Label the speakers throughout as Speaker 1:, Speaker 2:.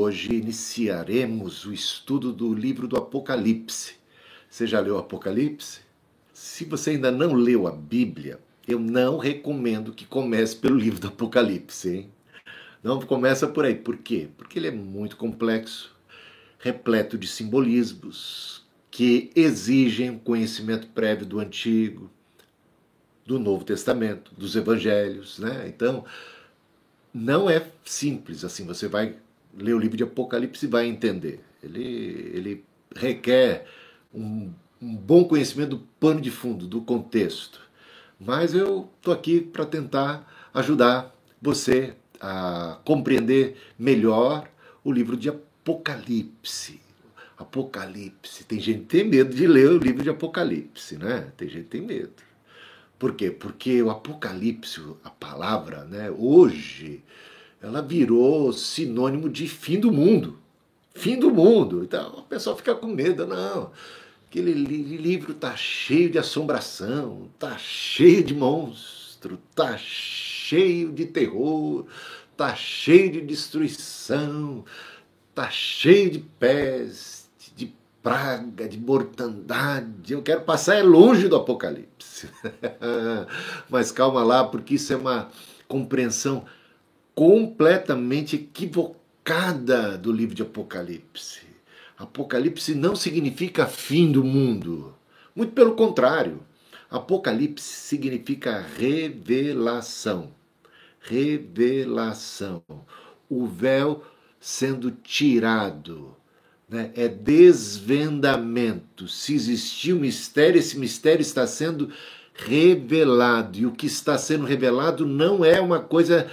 Speaker 1: hoje iniciaremos o estudo do livro do Apocalipse. Você já leu o Apocalipse? Se você ainda não leu a Bíblia, eu não recomendo que comece pelo livro do Apocalipse, hein? Não começa por aí. Por quê? Porque ele é muito complexo, repleto de simbolismos que exigem conhecimento prévio do Antigo, do Novo Testamento, dos Evangelhos, né? Então, não é simples assim. Você vai ler o livro de Apocalipse vai entender. Ele, ele requer um, um bom conhecimento do pano de fundo, do contexto. Mas eu estou aqui para tentar ajudar você a compreender melhor o livro de Apocalipse. Apocalipse. Tem gente que tem medo de ler o livro de Apocalipse, né? Tem gente que tem medo. Por quê? Porque o Apocalipse, a palavra, né, hoje, ela virou sinônimo de fim do mundo. Fim do mundo. Então o pessoal fica com medo. Não, aquele livro tá cheio de assombração, tá cheio de monstro, tá cheio de terror, tá cheio de destruição, tá cheio de pés, praga, de mortandade. Eu quero passar é longe do Apocalipse. Mas calma lá, porque isso é uma compreensão completamente equivocada do livro de Apocalipse. Apocalipse não significa fim do mundo. Muito pelo contrário. Apocalipse significa revelação. Revelação. O véu sendo tirado né? é desvendamento. Se existiu um mistério, esse mistério está sendo revelado. E o que está sendo revelado não é uma coisa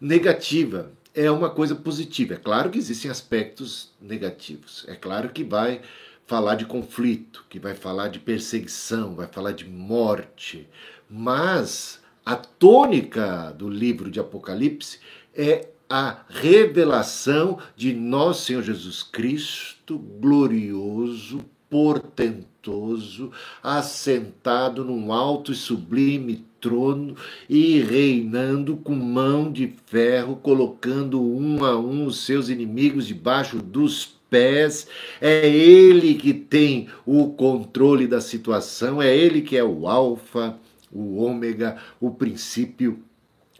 Speaker 1: negativa, é uma coisa positiva. É claro que existem aspectos negativos. É claro que vai falar de conflito, que vai falar de perseguição, vai falar de morte. Mas a tônica do livro de Apocalipse é a revelação de nosso Senhor Jesus Cristo, glorioso, portentoso, assentado num alto e sublime trono e reinando com mão de ferro, colocando um a um os seus inimigos debaixo dos pés. É ele que tem o controle da situação, é ele que é o alfa, o ômega, o princípio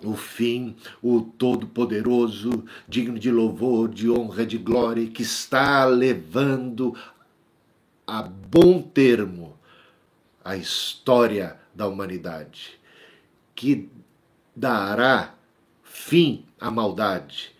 Speaker 1: o fim, o Todo-Poderoso, digno de louvor, de honra, de glória, que está levando a bom termo a história da humanidade, que dará fim à maldade,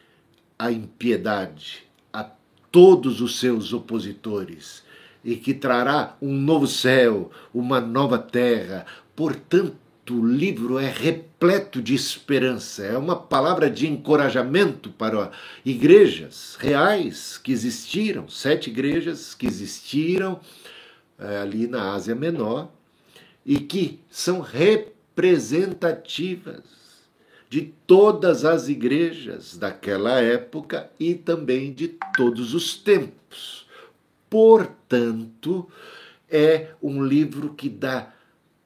Speaker 1: à impiedade, a todos os seus opositores, e que trará um novo céu, uma nova terra. Portanto, o livro é repleto de esperança, é uma palavra de encorajamento para igrejas reais que existiram, sete igrejas que existiram é, ali na Ásia Menor e que são representativas de todas as igrejas daquela época e também de todos os tempos. Portanto, é um livro que dá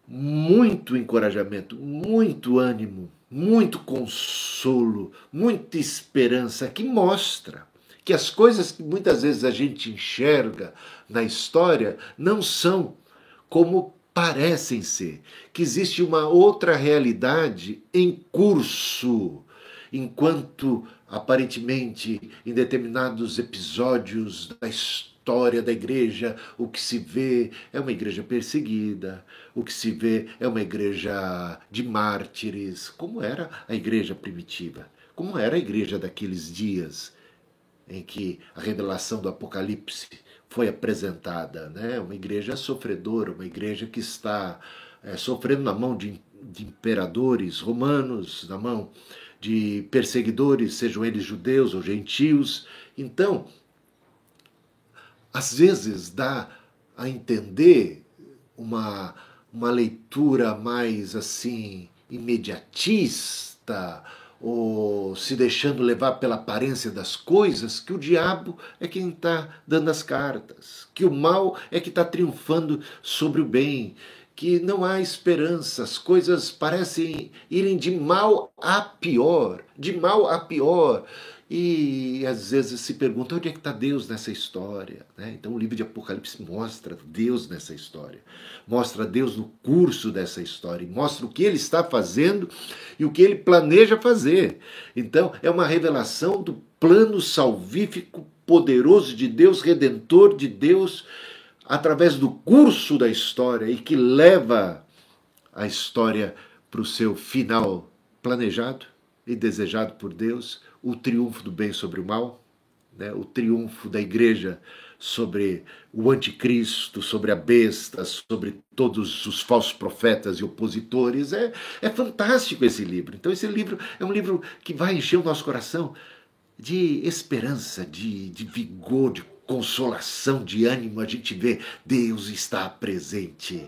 Speaker 1: muito encorajamento, muito ânimo, muito consolo, muita esperança, que mostra que as coisas que muitas vezes a gente enxerga na história não são como parecem ser, que existe uma outra realidade em curso, enquanto aparentemente em determinados episódios da história da igreja, o que se vê é uma igreja perseguida, o que se vê é uma igreja de mártires, como era a igreja primitiva, como era a igreja daqueles dias em que a revelação do Apocalipse foi apresentada, né? Uma igreja sofredora, uma igreja que está é, sofrendo na mão de, de imperadores romanos, na mão de perseguidores, sejam eles judeus ou gentios. Então, às vezes dá a entender uma, uma leitura mais assim imediatista ou se deixando levar pela aparência das coisas, que o diabo é quem está dando as cartas, que o mal é que está triunfando sobre o bem, que não há esperança, as coisas parecem irem de mal a pior, de mal a pior, E às vezes se pergunta onde é que está Deus nessa história. Né? Então o livro de Apocalipse mostra Deus nessa história, mostra Deus no curso dessa história, mostra o que ele está fazendo e o que ele planeja fazer. Então é uma revelação do plano salvífico poderoso de Deus, redentor de Deus, através do curso da história e que leva a história para o seu final planejado e desejado por Deus o triunfo do bem sobre o mal, né? o triunfo da igreja sobre o anticristo, sobre a besta, sobre todos os falsos profetas e opositores. É, é fantástico esse livro. Então, esse livro é um livro que vai encher o nosso coração de esperança, de, de vigor, de consolação, de ânimo. A gente vê Deus está presente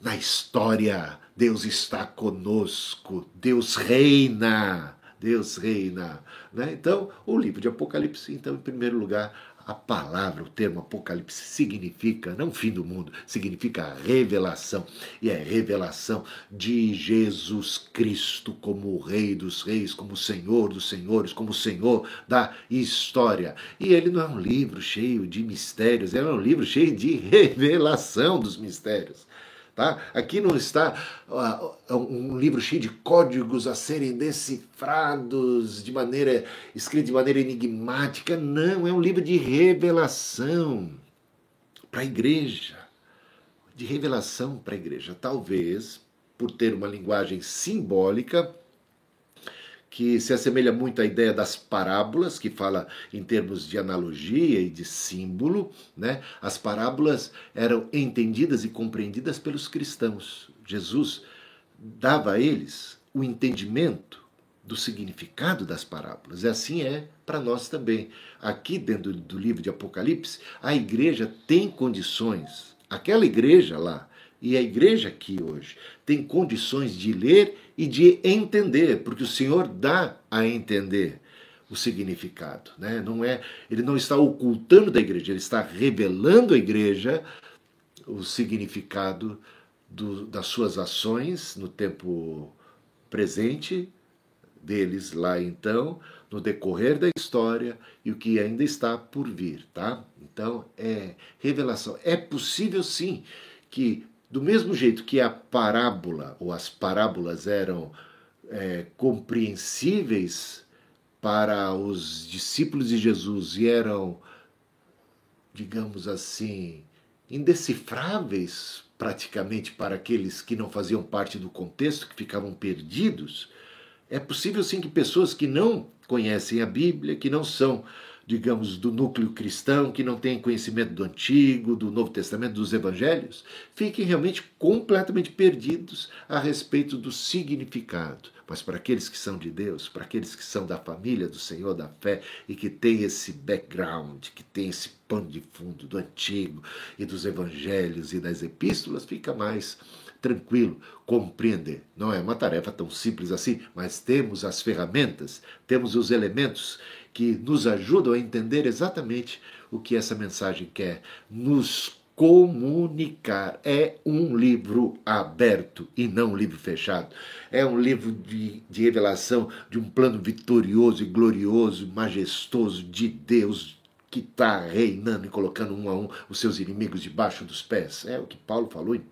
Speaker 1: na história. Deus está conosco. Deus reina. Deus reina. Né? Então, o livro de Apocalipse, então, em primeiro lugar, a palavra, o termo Apocalipse significa, não fim do mundo, significa revelação. E é revelação de Jesus Cristo como o Rei dos Reis, como o Senhor dos Senhores, como o Senhor da história. E ele não é um livro cheio de mistérios, ele é um livro cheio de revelação dos mistérios. Tá? Aqui não está uh, um livro cheio de códigos a serem decifrados de maneira escrito de maneira enigmática. Não, é um livro de revelação para a igreja. De revelação para a igreja. Talvez por ter uma linguagem simbólica que se assemelha muito à ideia das parábolas, que fala em termos de analogia e de símbolo. Né? As parábolas eram entendidas e compreendidas pelos cristãos. Jesus dava a eles o entendimento do significado das parábolas. E assim é para nós também. Aqui dentro do livro de Apocalipse, a igreja tem condições, aquela igreja lá e a igreja aqui hoje tem condições de ler e de entender, porque o Senhor dá a entender o significado, né? Não é, ele não está ocultando da igreja, ele está revelando à igreja o significado do, das suas ações no tempo presente deles lá então, no decorrer da história e o que ainda está por vir, tá? Então é revelação. É possível sim que do mesmo jeito que a parábola ou as parábolas eram é, compreensíveis para os discípulos de Jesus e eram, digamos assim, indecifráveis praticamente para aqueles que não faziam parte do contexto, que ficavam perdidos, é possível sim que pessoas que não conhecem a Bíblia, que não são digamos, do núcleo cristão, que não tem conhecimento do Antigo, do Novo Testamento, dos Evangelhos, fiquem realmente completamente perdidos a respeito do significado. Mas para aqueles que são de Deus, para aqueles que são da família do Senhor da fé e que têm esse background, que tem esse pano de fundo do Antigo e dos Evangelhos e das Epístolas, fica mais tranquilo compreender. Não é uma tarefa tão simples assim, mas temos as ferramentas, temos os elementos que nos ajudam a entender exatamente o que essa mensagem quer nos comunicar. É um livro aberto e não um livro fechado. É um livro de, de revelação de um plano vitorioso e glorioso, majestoso de Deus que está reinando e colocando um a um os seus inimigos debaixo dos pés. É o que Paulo falou em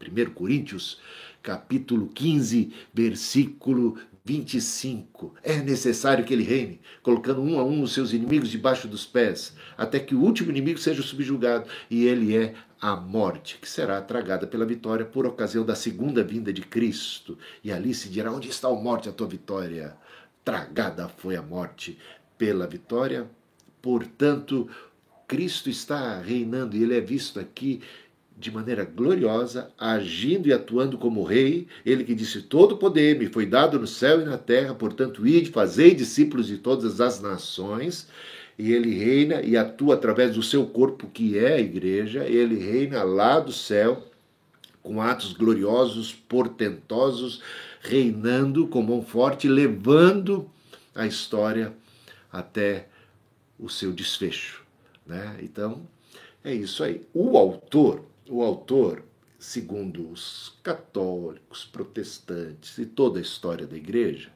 Speaker 1: 1 Coríntios, capítulo 15, versículo 25. É necessário que ele reine, colocando um a um os seus inimigos debaixo dos pés, até que o último inimigo seja subjugado, e ele é a morte, que será tragada pela vitória por ocasião da segunda vinda de Cristo. E ali se dirá: Onde está a morte, a tua vitória? Tragada foi a morte pela vitória. Portanto, Cristo está reinando e ele é visto aqui de maneira gloriosa, agindo e atuando como rei, ele que disse: Todo poder me foi dado no céu e na terra, portanto, ide, fazei discípulos de todas as nações. E ele reina e atua através do seu corpo, que é a igreja, ele reina lá do céu, com atos gloriosos, portentosos, reinando com mão forte, levando a história até o seu desfecho. Né? Então, é isso aí. O autor o autor, segundo os católicos, protestantes e toda a história da igreja,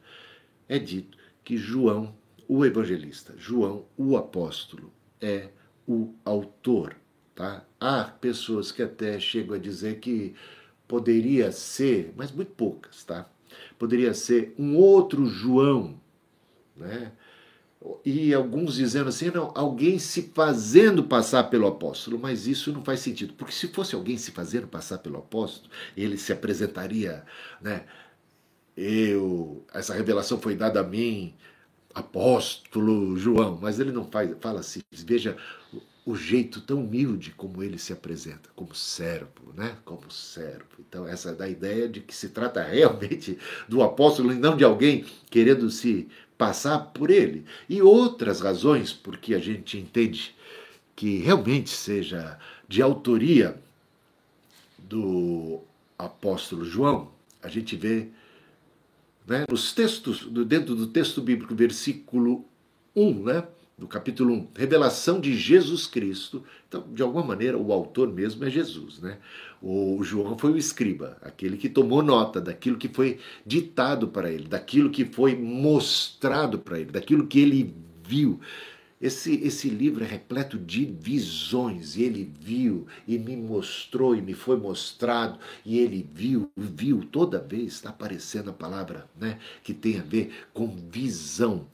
Speaker 1: é dito que João, o evangelista, João, o apóstolo, é o autor. Tá? Há pessoas que até chegam a dizer que poderia ser, mas muito poucas, tá? Poderia ser um outro João, né? E alguns dizendo assim, não, alguém se fazendo passar pelo apóstolo, mas isso não faz sentido, porque se fosse alguém se fazendo passar pelo apóstolo, ele se apresentaria, né? Eu, essa revelação foi dada a mim, apóstolo João, mas ele não faz, fala assim, veja o jeito tão humilde como ele se apresenta, como servo, né? Como servo. Então, essa é da ideia de que se trata realmente do apóstolo e não de alguém querendo se passar por ele. E outras razões porque a gente entende que realmente seja de autoria do apóstolo João, a gente vê né, nos textos, dentro do texto bíblico, versículo 1, né? Do capítulo 1, revelação de Jesus Cristo. Então, de alguma maneira, o autor mesmo é Jesus, né? O João foi o escriba, aquele que tomou nota daquilo que foi ditado para ele, daquilo que foi mostrado para ele, daquilo que ele viu. Esse, esse livro é repleto de visões, e ele viu, e me mostrou, e me foi mostrado, e ele viu, viu, toda vez está aparecendo a palavra né, que tem a ver com visão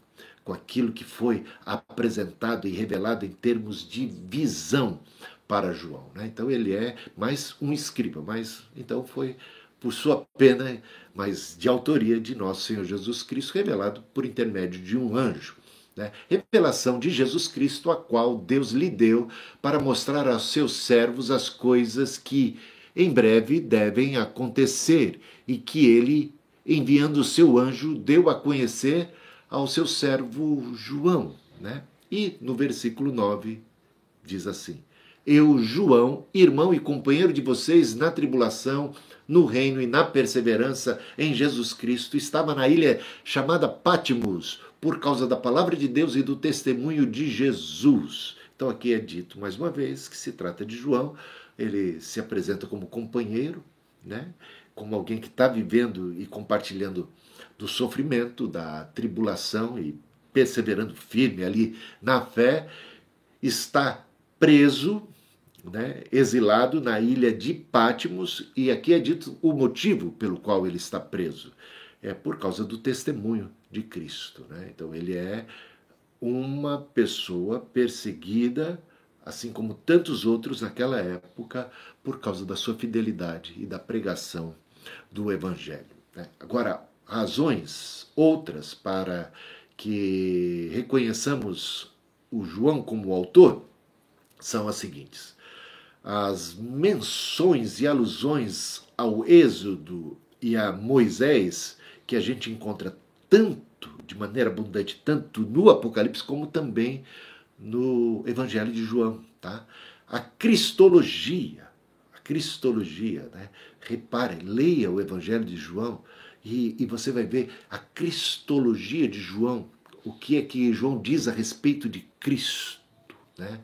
Speaker 1: com aquilo que foi apresentado e revelado em termos de visão para João. Né? Então ele é mais um escriba, mas então foi por sua pena, mas de autoria de nosso Senhor Jesus Cristo, revelado por intermédio de um anjo. Né? Revelação de Jesus Cristo, a qual Deus lhe deu para mostrar aos seus servos as coisas que em breve devem acontecer e que ele, enviando o seu anjo, deu a conhecer ao seu servo João. Né? E no versículo 9 diz assim: Eu, João, irmão e companheiro de vocês na tribulação, no reino e na perseverança em Jesus Cristo, estava na ilha chamada Pátimos, por causa da palavra de Deus e do testemunho de Jesus. Então aqui é dito mais uma vez que se trata de João, ele se apresenta como companheiro, né? como alguém que está vivendo e compartilhando do sofrimento, da tribulação e perseverando firme ali na fé, está preso, né, exilado na ilha de Pátimos, e aqui é dito o motivo pelo qual ele está preso. É por causa do testemunho de Cristo. Né? Então ele é uma pessoa perseguida, assim como tantos outros naquela época, por causa da sua fidelidade e da pregação do Evangelho. Né? Agora, razões outras para que reconheçamos o João como autor são as seguintes. As menções e alusões ao Êxodo e a Moisés, que a gente encontra tanto, de maneira abundante, tanto no Apocalipse como também no Evangelho de João. Tá? A cristologia, a cristologia, né? leia o Evangelho de João, e, e você vai ver a cristologia de João, o que é que João diz a respeito de Cristo. Né?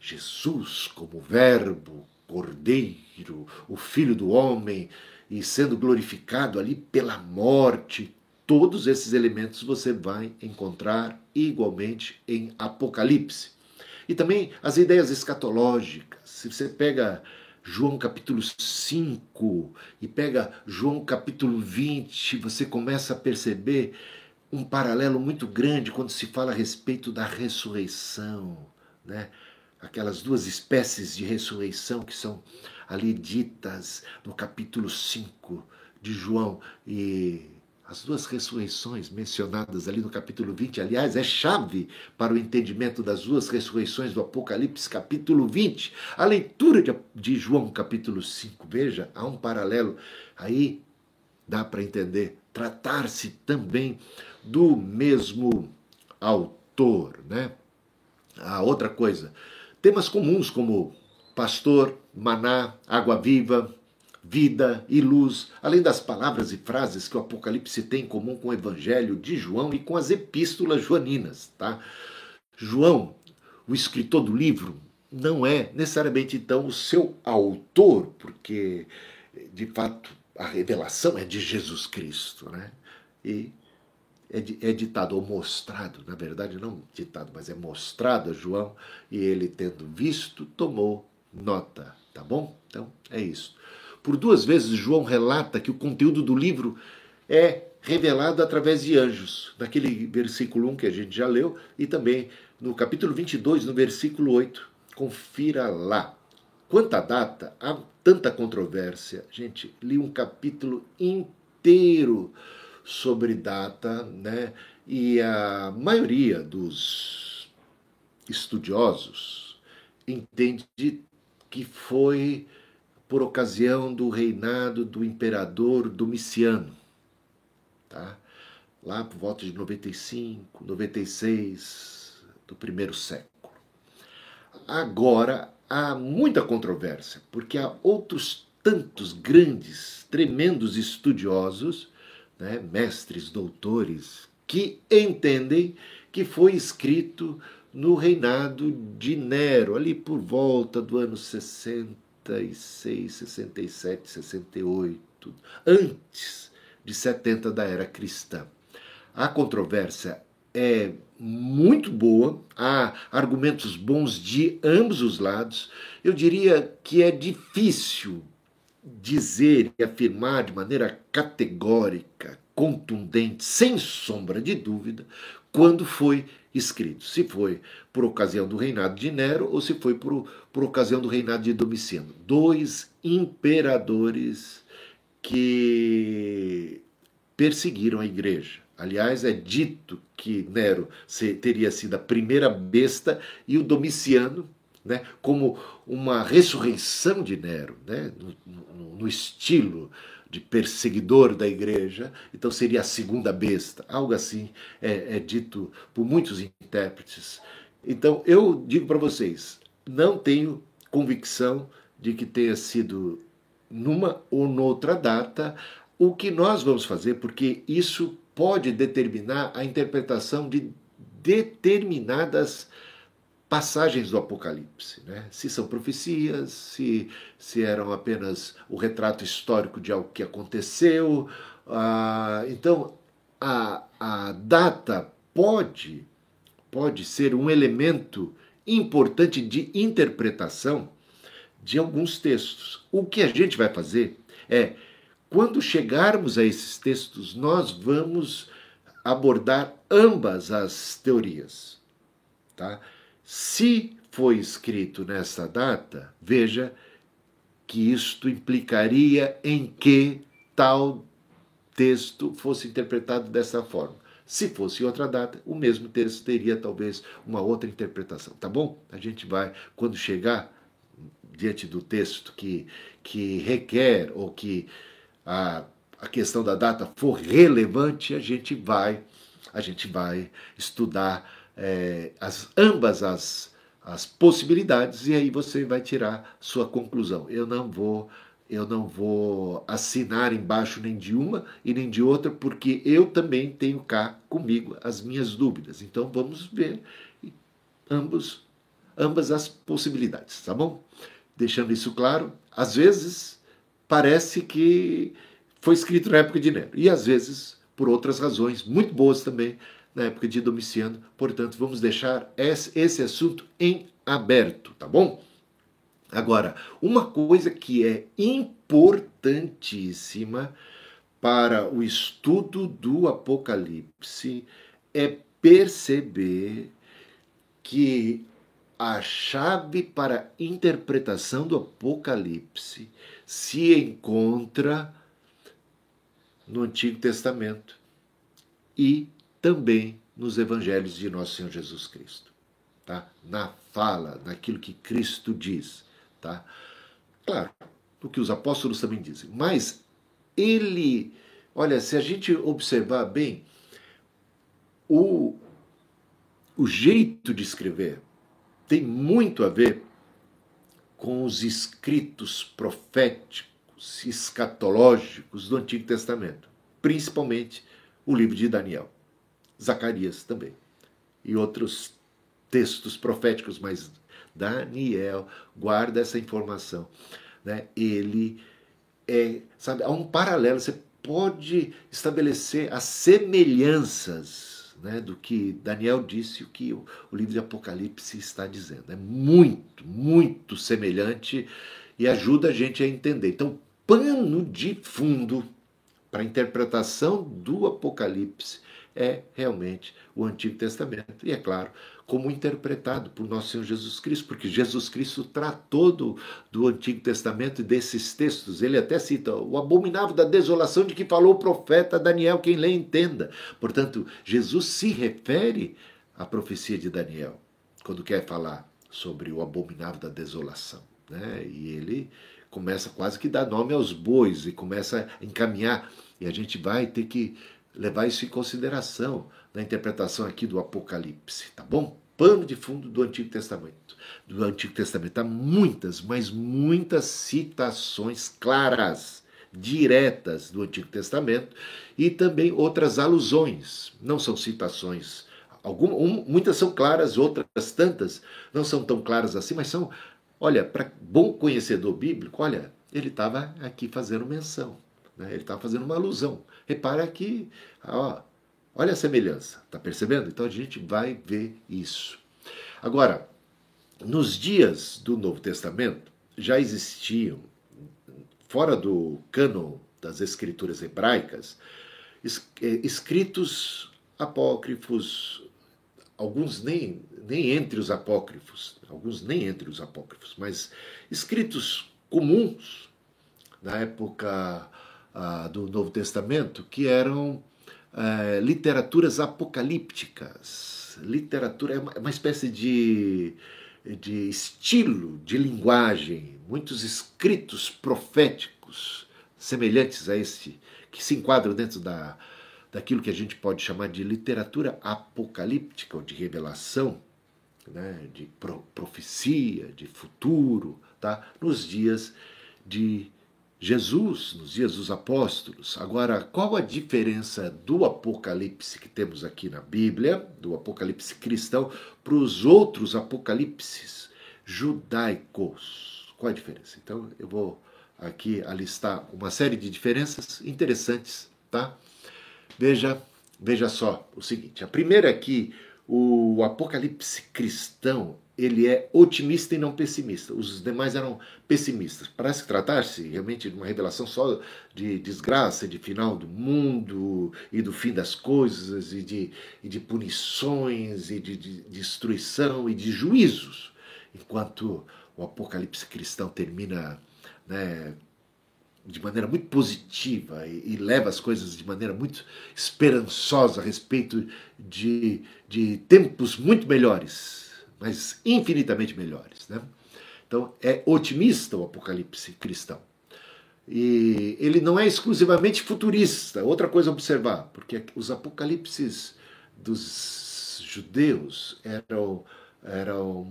Speaker 1: Jesus como Verbo, Cordeiro, o Filho do Homem, e sendo glorificado ali pela morte. Todos esses elementos você vai encontrar igualmente em Apocalipse. E também as ideias escatológicas. Se você pega João capítulo 5 e pega João capítulo 20, você começa a perceber um paralelo muito grande quando se fala a respeito da ressurreição, né? Aquelas duas espécies de ressurreição que são ali ditas no capítulo 5 de João e as duas ressurreições mencionadas ali no capítulo 20, aliás, é chave para o entendimento das duas ressurreições do Apocalipse, capítulo 20. A leitura de, João, capítulo 5, veja, há um paralelo. Aí dá para entender. Tratar-se também do mesmo autor, né? A outra coisa, temas comuns como pastor, maná, água viva, vida e luz, além das palavras e frases que o Apocalipse tem em comum com o Evangelho de João e com as epístolas joaninas. Tá? João, o escritor do livro, não é necessariamente então o seu autor, porque de fato a revelação é de Jesus Cristo, né? E é, é ditado ou mostrado, na verdade não ditado, mas é mostrado a João, e ele, tendo visto, tomou nota, tá bom? Então é isso. Por duas vezes, João relata que o conteúdo do livro é revelado através de anjos, naquele versículo 1 que a gente já leu, e também no capítulo 22, no versículo 8. Confira lá. Quanto à data, há tanta controvérsia. Gente, li um capítulo inteiro sobre data, né? E a maioria dos estudiosos entende que foi por ocasião do reinado do imperador Domiciano, tá? Lá por volta de 95, 96 do primeiro século. Agora há muita controvérsia, porque há outros tantos grandes, tremendos estudiosos né, mestres, doutores, que entendem que foi escrito no reinado de Nero, ali por volta do ano 66, 67, 68, antes de 70 da era cristã. A controvérsia é muito boa, há argumentos bons de ambos os lados. Eu diria que é difícil dizer e afirmar de maneira categórica, contundente, sem sombra de dúvida, quando foi escrito. Se foi por ocasião do reinado de Nero ou se foi por, por ocasião do reinado de Domiciano. Dois imperadores que perseguiram a igreja. Aliás, é dito que Nero teria sido a primeira besta e o Domiciano né, como uma ressurreição de Nero, né, no, no, no, estilo de perseguidor da igreja, então seria a segunda besta, algo assim é, é dito por muitos intérpretes. Então eu digo para vocês, não tenho convicção de que tenha sido numa ou noutra data o que nós vamos fazer, porque isso pode determinar a interpretação de determinadas passagens do Apocalipse, né? se são profecias, se, se eram apenas o retrato histórico de algo que aconteceu. Ah, então, a, a data pode, pode ser um elemento importante de interpretação de alguns textos. O que a gente vai fazer é, quando chegarmos a esses textos, nós vamos abordar ambas as teorias. Tá? Se foi escrito nessa data, veja que isto implicaria em que tal texto fosse interpretado dessa forma. Se fosse outra data, o mesmo texto teria talvez uma outra interpretação, tá bom? A gente vai, quando chegar diante do texto que, que requer ou que a, a questão da data for relevante, a gente vai, a gente vai estudar é, as, ambas as, as possibilidades e aí você vai tirar sua conclusão. Eu não vou eu não vou assinar embaixo nem de uma e nem de outra, porque eu também tenho cá comigo as minhas dúvidas. Então vamos ver ambos, ambas as possibilidades, tá bom? Deixando isso claro, às vezes parece que foi escrito na época de Nero, e às vezes, por outras razões, muito boas também, na época de Domiciano. Portanto, vamos deixar esse assunto em aberto, tá bom? Agora, uma coisa que é importantíssima para o estudo do Apocalipse é perceber que a chave para a interpretação do Apocalipse se encontra no Antigo Testamento e também nos evangelhos de nosso Senhor Jesus Cristo, tá? Na fala, naquilo que Cristo diz, tá? Claro, o que os apóstolos também dizem, mas ele, olha, se a gente observar bem, o, o jeito de escrever tem muito a ver com os escritos proféticos, escatológicos do Antigo Testamento, principalmente o livro de Daniel. Zacarias também. E outros textos proféticos, mas Daniel guarda essa informação. Né? Ele é, sabe, há um paralelo, você pode estabelecer as semelhanças né, do que Daniel disse e o que o, o livro de Apocalipse está dizendo. É muito, muito semelhante e ajuda a gente a entender. Então, pano de fundo para a interpretação do Apocalipse é realmente o Antigo Testamento. E é claro, como interpretado por nosso Senhor Jesus Cristo, porque Jesus Cristo tratou do, do Antigo Testamento e desses textos. Ele até cita o abominável da desolação de que falou o profeta Daniel, quem lê entenda. Portanto, Jesus se refere à profecia de Daniel, quando quer falar sobre o abominável da desolação. Né? E ele começa quase que dar nome aos bois e começa a encaminhar. E a gente vai ter que levar isso em consideração na interpretação aqui do Apocalipse, tá bom? Pano de fundo do Antigo Testamento. Do Antigo Testamento há muitas, mas muitas citações claras, diretas do Antigo Testamento e também outras alusões. Não são citações Algumas, um, muitas são claras, outras tantas não são tão claras assim, mas são, olha, para bom conhecedor bíblico, olha, ele estava aqui fazendo menção, né? ele estava fazendo uma alusão. Repara que, ó, olha a semelhança, tá percebendo? Então a gente vai ver isso. Agora, nos dias do Novo Testamento, já existiam, fora do cânon das escrituras hebraicas, eh, escritos apócrifos, alguns nem, nem entre os apócrifos, alguns nem entre os apócrifos, mas escritos comuns na época ah, do Novo Testamento, que eram ah, literaturas apocalípticas. Literatura é uma, é uma espécie de, de estilo de linguagem, muitos escritos proféticos semelhantes a esse, que se enquadram dentro da, daquilo que a gente pode chamar de literatura apocalíptica ou de revelação, né, de pro, profecia, de futuro, tá? nos dias de Jesus, nos dias dos apóstolos. Agora, qual a diferença do Apocalipse que temos aqui na Bíblia, do Apocalipse cristão, para os outros Apocalipses judaicos? Qual a diferença? Então, eu vou aqui alistar uma série de diferenças interessantes, tá? Veja, veja só o seguinte: a primeira aqui, o Apocalipse cristão, ele é otimista e não pessimista. Os demais eram pessimistas. Parece tratar-se realmente de uma revelação só de desgraça, de final do mundo e do fim das coisas, e de, e de punições, e de, de destruição e de juízos. Enquanto o Apocalipse cristão termina né, de maneira muito positiva e, e, leva as coisas de maneira muito esperançosa a respeito de, de tempos muito melhores, mas infinitamente melhores. Né? Então é otimista o Apocalipse cristão. E ele não é exclusivamente futurista. Outra coisa a observar, porque os apocalipses dos judeus eram, eram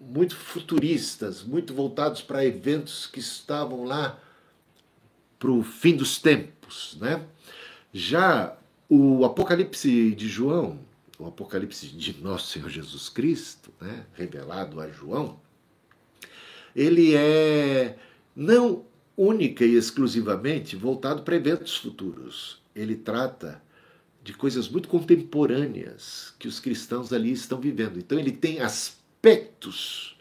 Speaker 1: muito futuristas, muito voltados para eventos que estavam lá para o fim dos tempos. Né? Já o Apocalipse de João, o Apocalipse de Nosso Senhor Jesus Cristo, né, revelado a João, ele é não única e exclusivamente voltado para eventos futuros. Ele trata de coisas muito contemporâneas que os cristãos ali estão vivendo. Então ele tem aspectos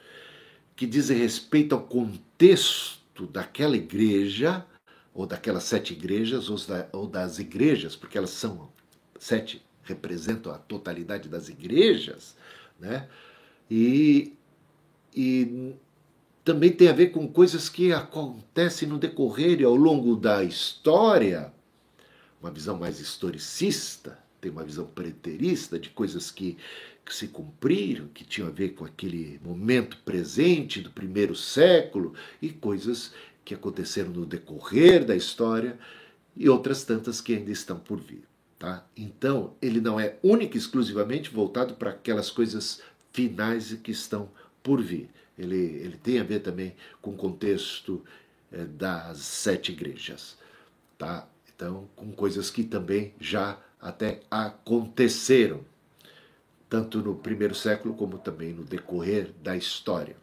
Speaker 1: que dizem respeito ao contexto daquela igreja ou daquelas sete igrejas, ou, da, ou das igrejas, porque elas são sete, representam a totalidade das igrejas, né? E, e também tem a ver com coisas que acontecem no decorrer e ao longo da história, uma visão mais historicista, tem uma visão preterista de coisas que, que se cumpriram, que tinham a ver com aquele momento presente do primeiro século e coisas que aconteceram no decorrer da história e outras tantas que ainda estão por vir. Tá? Então, ele não é único e exclusivamente voltado para aquelas coisas finais que estão por vir. Ele, ele tem a ver também com o contexto é, das sete igrejas. Tá? Então, com coisas que também já até aconteceram, tanto no primeiro século como também no decorrer da história.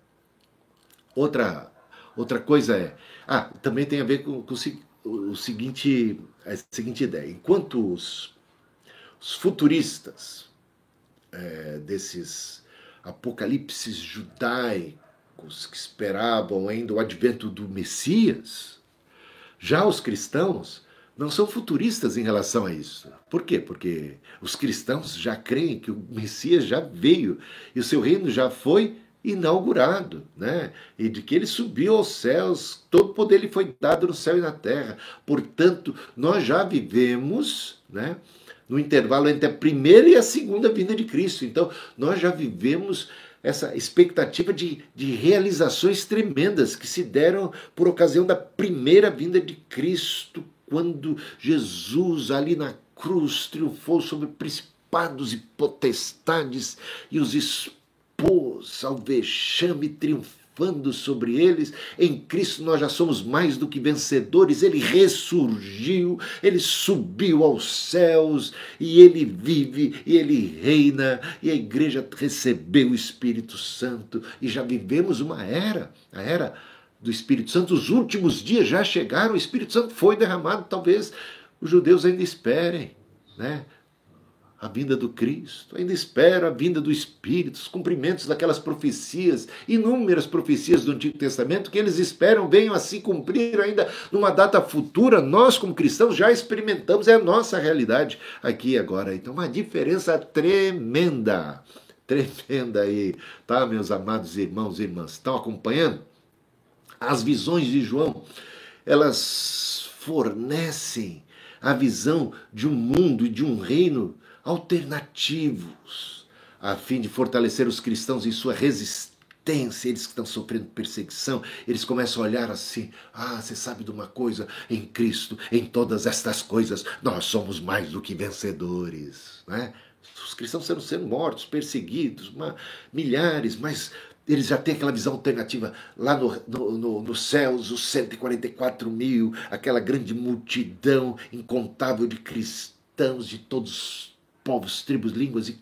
Speaker 1: Outra Outra coisa é, ah, também tem a ver com, com o seguinte, a seguinte ideia: enquanto os, os futuristas é, desses apocalipses judaicos que esperavam ainda o advento do Messias, já os cristãos não são futuristas em relação a isso. Por quê? Porque os cristãos já creem que o Messias já veio e o seu reino já foi inaugurado, né? E de que ele subiu aos céus, todo poder lhe foi dado no céu e na terra. Portanto, nós já vivemos, né? No intervalo entre a primeira e a segunda vinda de Cristo. Então, nós já vivemos essa expectativa de, de realizações tremendas que se deram por ocasião da primeira vinda de Cristo, quando Jesus ali na cruz triunfou sobre principados e potestades e os expôs ao vexame triunfando sobre eles. Em Cristo nós já somos mais do que vencedores. Ele ressurgiu, ele subiu aos céus e ele vive e ele reina. E a igreja recebeu o Espírito Santo e já vivemos uma era, a era do Espírito Santo. Os últimos dias já chegaram, o Espírito Santo foi derramado. Talvez os judeus ainda esperem, né? A vinda do Cristo, ainda espera a vinda do Espírito, os cumprimentos daquelas profecias, inúmeras profecias do Antigo Testamento que eles esperam venham a se cumprir ainda numa data futura. Nós, como cristãos, já experimentamos, é a nossa realidade aqui e agora. Então, uma diferença tremenda, tremenda aí, tá, meus amados irmãos e irmãs? Estão acompanhando? As visões de João, elas fornecem a visão de um mundo e de um reino alternativos, a fim de fortalecer os cristãos em sua resistência, eles que estão sofrendo perseguição, eles começam a olhar assim: ah, você sabe de uma coisa? Em Cristo, em todas estas coisas, nós somos mais do que vencedores. Né? Os cristãos estão sendo mortos, perseguidos, milhares, mas eles já têm aquela visão alternativa lá no, no, no, nos céus, os 144 mil, aquela grande multidão incontável de cristãos de todos povos, tribos, línguas e,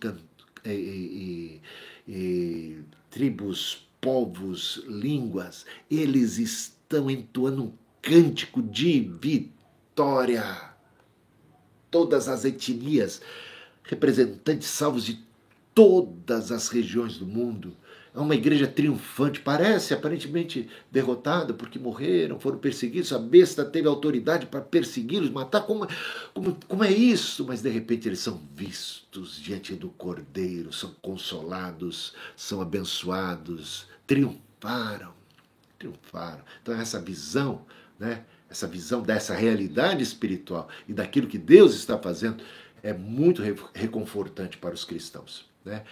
Speaker 1: e, e, e tribos, povos, línguas, eles estão entoando um cântico de vitória. Todas as etnias, representantes salvos de todas as regiões do mundo, é uma igreja triunfante, parece aparentemente derrotada porque morreram, foram perseguidos, a besta teve autoridade para persegui-los, matar. Como, como, como é isso? Mas de repente eles são vistos diante do Cordeiro, são consolados, são abençoados, triunfaram. Triunfaram. Então, essa visão, né? essa visão dessa realidade espiritual e daquilo que Deus está fazendo é muito reconfortante para os cristãos. Né?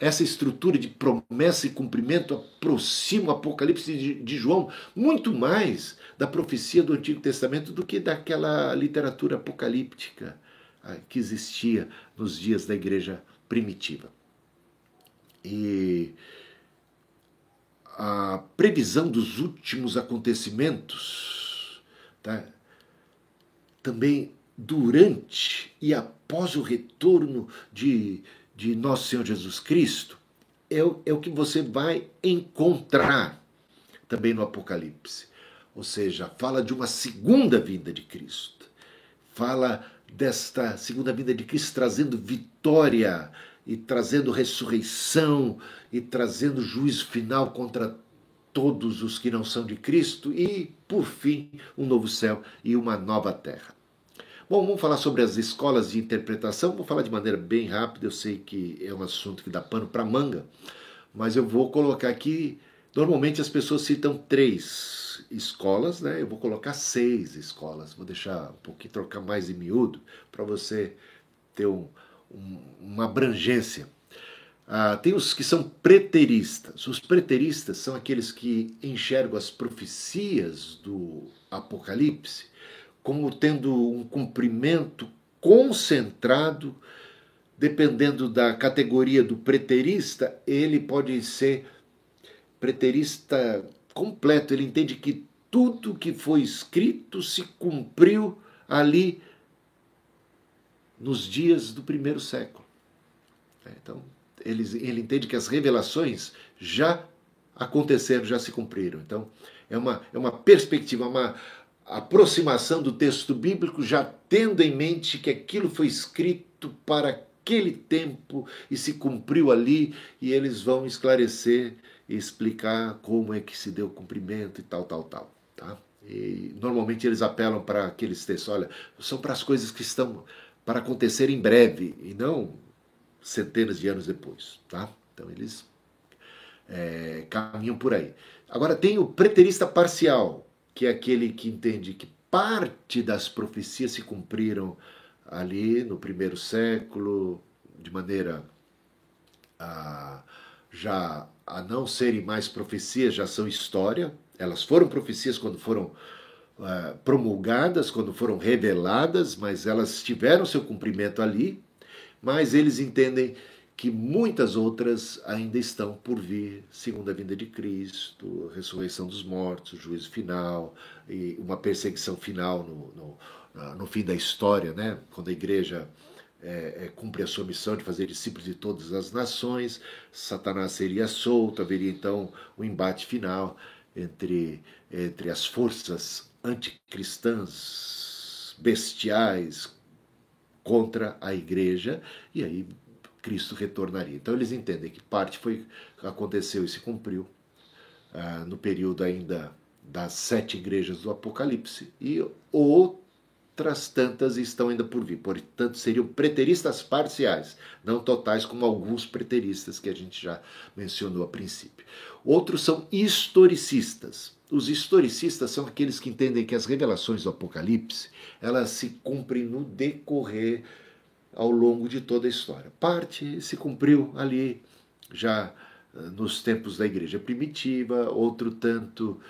Speaker 1: Essa estrutura de promessa e cumprimento aproxima o Apocalipse de, de, João muito mais da profecia do Antigo Testamento do que daquela literatura apocalíptica ah, que existia nos dias da igreja primitiva. E a previsão dos últimos acontecimentos, tá? também durante e após o retorno de de nosso Senhor Jesus Cristo é o, é o que você vai encontrar também no Apocalipse. Ou seja, fala de uma segunda vinda de Cristo. Fala desta segunda vinda de Cristo trazendo vitória e trazendo ressurreição e trazendo juízo final contra todos os que não são de Cristo e, por fim, um novo céu e uma nova terra. Bom, vamos falar sobre as escolas de interpretação. Vou falar de maneira bem rápida, eu sei que é um assunto que dá pano para manga, mas eu vou colocar aqui. Normalmente as pessoas citam três escolas, né? Eu vou colocar seis escolas. Vou deixar um pouquinho trocar mais em miúdo para você ter um, um, uma abrangência. Ah, tem os que são preteristas. Os preteristas são aqueles que enxergam as profecias do Apocalipse como tendo um cumprimento concentrado, dependendo da categoria do preterista, ele pode ser preterista completo, ele entende que tudo que foi escrito se cumpriu ali nos dias do primeiro século. É, então, ele, ele entende que as revelações já aconteceram, já se cumpriram. Então, é uma, é uma perspectiva, uma, aproximação do texto bíblico, já tendo em mente que aquilo foi escrito para aquele tempo e se cumpriu ali, e eles vão esclarecer e explicar como é que se deu o cumprimento e tal, tal, tal. Tá? E normalmente eles apelam para aqueles textos, olha, são para as coisas que estão para acontecer em breve e não centenas de anos depois. Tá? Então eles é, caminham por aí. Agora tem o preterista parcial, que é aquele que entende que parte das profecias se cumpriram ali no primeiro século, de maneira a já a não serem mais profecias, já são história. Elas foram profecias quando foram uh, promulgadas, quando foram reveladas, mas elas tiveram seu cumprimento ali. Mas eles entendem que muitas outras ainda estão por vir, segunda vinda de Cristo, ressurreição dos mortos, juízo final e uma perseguição final no, no, no fim da história, né? quando a igreja é, é, cumpre a sua missão de fazer discípulos de todas as nações, Satanás seria solto, haveria então o um embate final entre, entre as forças anticristãs, bestiais, contra a igreja, e aí Cristo retornaria. Então eles entendem que parte foi aconteceu e se cumpriu ah, no período ainda das sete igrejas do Apocalipse e outras tantas estão ainda por vir. Portanto, seriam preteristas parciais, não totais como alguns preteristas que a gente já mencionou a princípio. Outros são historicistas. Os historicistas são aqueles que entendem que as revelações do Apocalipse elas se cumprem no decorrer ao longo de toda a história. Parte se cumpriu ali já eh, nos tempos da igreja primitiva, outro tanto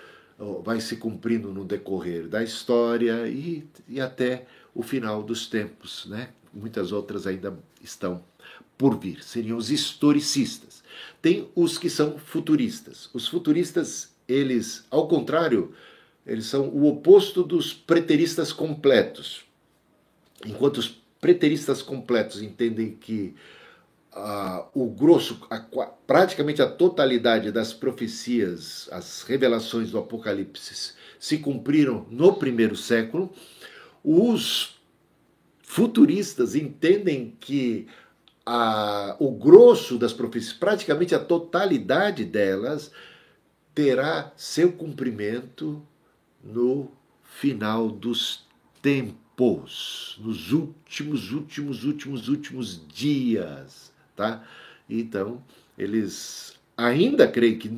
Speaker 1: vai se cumprindo no decorrer da história e, e até o final dos tempos, né? Muitas outras ainda estão por vir, seriam os historicistas. Tem os que são futuristas. Os futuristas, eles, ao contrário, eles são o oposto dos preteristas completos. Enquanto os preteristas completos entendem que uh, o grosso, a, praticamente a totalidade das profecias, as revelações do Apocalipse se cumpriram no primeiro século, os futuristas entendem que a, o grosso das profecias, praticamente a totalidade delas, terá seu cumprimento no final dos tempos, nos últimos, últimos, últimos, últimos dias, tá? Então, eles ainda creem que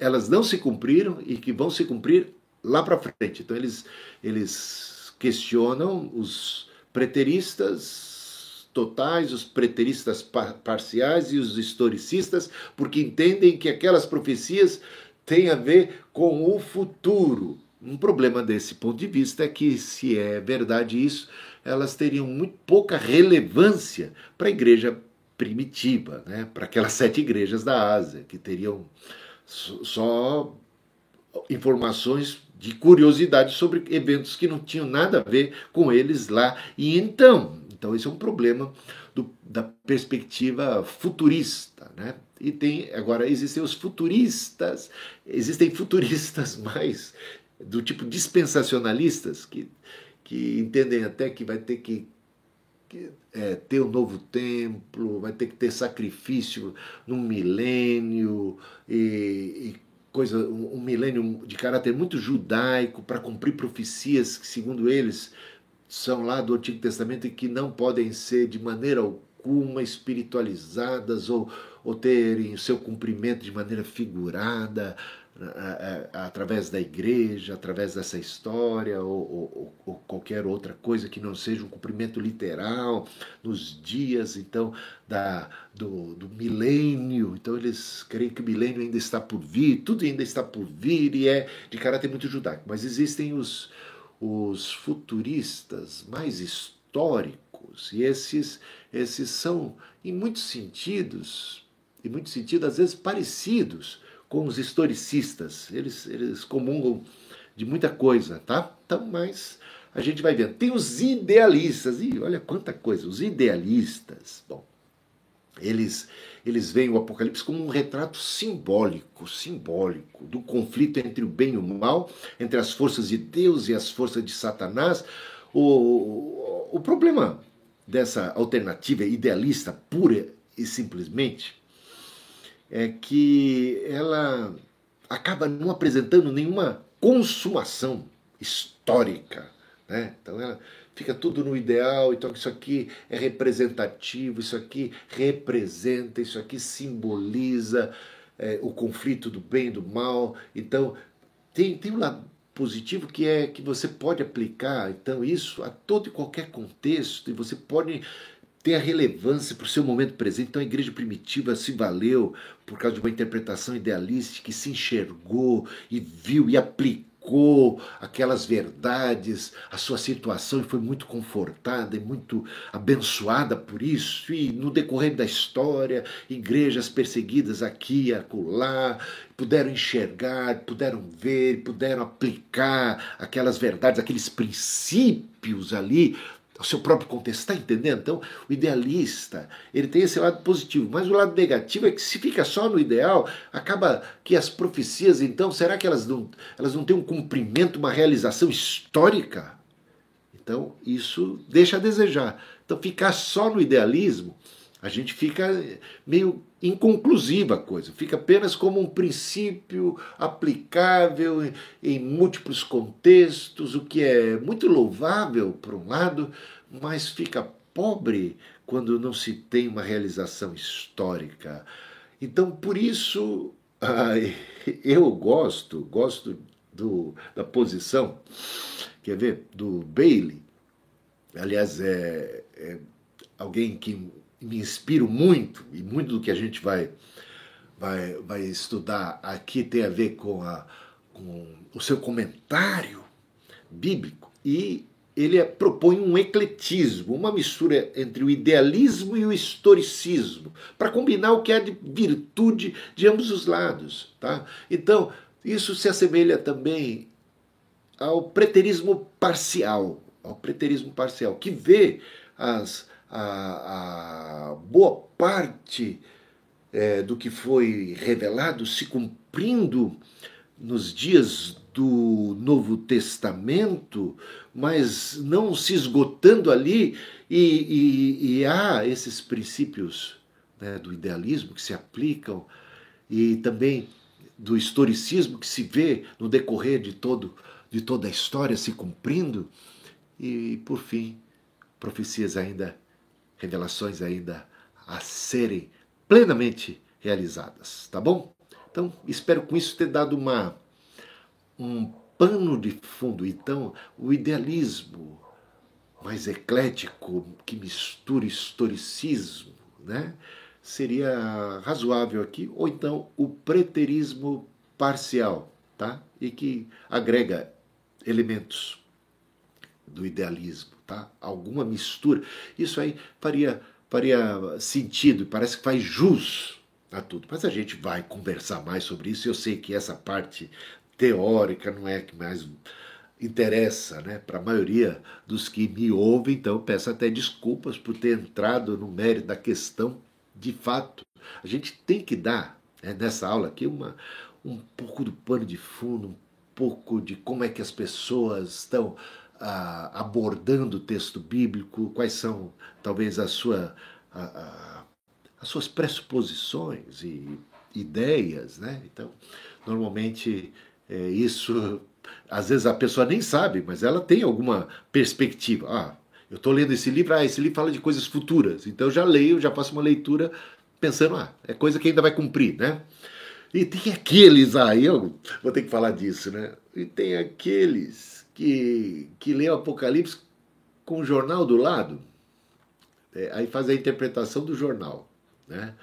Speaker 1: elas não se cumpriram e que vão se cumprir lá para frente. Então, eles, eles questionam os preteristas totais, os preteristas parciais e os historicistas, porque entendem que aquelas profecias têm a ver com o futuro, um problema desse ponto de vista é que, se é verdade isso, elas teriam muito pouca relevância para a igreja primitiva, né? para aquelas sete igrejas da Ásia, que teriam só informações de curiosidade sobre eventos que não tinham nada a ver com eles lá. E então, então esse é um problema do, da perspectiva futurista, né? E tem agora existem os futuristas, existem futuristas mais do tipo dispensacionalistas, que, que entendem até que vai ter que, é, ter um novo templo, vai ter que ter sacrifício num milênio, e, e coisa, um, um milênio de caráter muito judaico para cumprir profecias que, segundo eles, são lá do Antigo Testamento e que não podem ser de maneira alguma espiritualizadas ou, ou terem o seu cumprimento de maneira figurada através da igreja, através dessa história, ou, ou, ou, qualquer outra coisa que não seja um cumprimento literal nos dias então da, do, do milênio. Então eles creem que o milênio ainda está por vir, tudo ainda está por vir e é de caráter muito judaico. Mas existem os, os futuristas mais históricos, e esses, esses são, em muitos sentidos, em muitos sentidos, às vezes parecidos com os historicistas. Eles, eles comungam de muita coisa, tá? Então, mas a gente vai vendo. Tem os idealistas, e olha quanta coisa, os idealistas. Bom, eles eles veem o Apocalipse como um retrato simbólico, simbólico do conflito entre o bem e o mal, entre as forças de Deus e as forças de Satanás. O, o problema dessa alternativa idealista pura e simplesmente é que ela acaba não apresentando nenhuma consumação histórica. Né? Então ela fica tudo no ideal, então isso aqui é representativo, isso aqui representa, isso aqui simboliza é, o conflito do bem e do mal. Então tem, tem um lado positivo que é que você pode aplicar então isso a todo e qualquer contexto e você pode ter a relevância para o seu momento presente. Então a igreja primitiva se valeu por causa de uma interpretação idealística que se enxergou e viu e aplicou aquelas verdades à sua situação e foi muito confortada e muito abençoada por isso. E no decorrer da história, igrejas perseguidas aqui e acolá puderam enxergar, puderam ver, puderam aplicar aquelas verdades, aqueles princípios ali o seu próprio contexto. Está entendendo? Então, o idealista, ele tem esse lado positivo, mas o lado negativo é que se fica só no ideal, acaba que as profecias, então, será que elas não, elas não têm um cumprimento, uma realização histórica? Então, isso deixa a desejar. Então, ficar só no idealismo a gente fica meio inconclusiva a coisa, fica apenas como um princípio aplicável em, em múltiplos contextos, o que é muito louvável por um lado, mas fica pobre quando não se tem uma realização histórica. Então, por isso, eu gosto, gosto do, da posição, quer ver, do Bailey, aliás, é, é alguém que me inspiro muito, e muito do que a gente vai, vai, vai estudar aqui tem a ver com, a, com o seu comentário bíblico, e ele é, propõe um ecletismo, uma mistura entre o idealismo e o historicismo, para combinar o que há de virtude de ambos os lados. Tá? Então, isso se assemelha também ao preterismo parcial, ao preterismo parcial, que vê as a, a boa parte é, do que foi revelado se cumprindo nos dias do Novo Testamento, mas não se esgotando ali, e, e, e há esses princípios né, do idealismo que se aplicam, e também do historicismo que se vê no decorrer de, todo, de toda a história se cumprindo, e por fim, profecias ainda revelações ainda a serem plenamente realizadas, tá bom? Então, espero com isso ter dado uma um pano de fundo. Então, o idealismo mais eclético, que mistura historicismo, né? Seria razoável aqui, ou então o preterismo parcial, tá? E que agrega elementos do idealismo, tá? Alguma mistura. Isso aí faria, faria sentido, parece que faz jus a tudo. Mas a gente vai conversar mais sobre isso. Eu sei que essa parte teórica não é que mais interessa né, para a maioria dos que me ouvem, então peço até desculpas por ter entrado no mérito da questão. De fato, a gente tem que dar né, nessa aula aqui uma, um pouco do pano de fundo, um pouco de como é que as pessoas estão ah, abordando o texto bíblico, quais são talvez a sua, a, a, as suas pressuposições e ideias, né? Então, normalmente é, isso, às vezes a pessoa nem sabe, mas ela tem alguma perspectiva. Ah, eu estou lendo esse livro, ah, esse livro fala de coisas futuras, então eu já leio, já faço uma leitura pensando, ah, é coisa que ainda vai cumprir, né? E tem aqueles aí, eu vou ter que falar disso, né? E tem aqueles que, que lê o Apocalipse com o jornal do lado, é, aí faz a interpretação do jornal, né?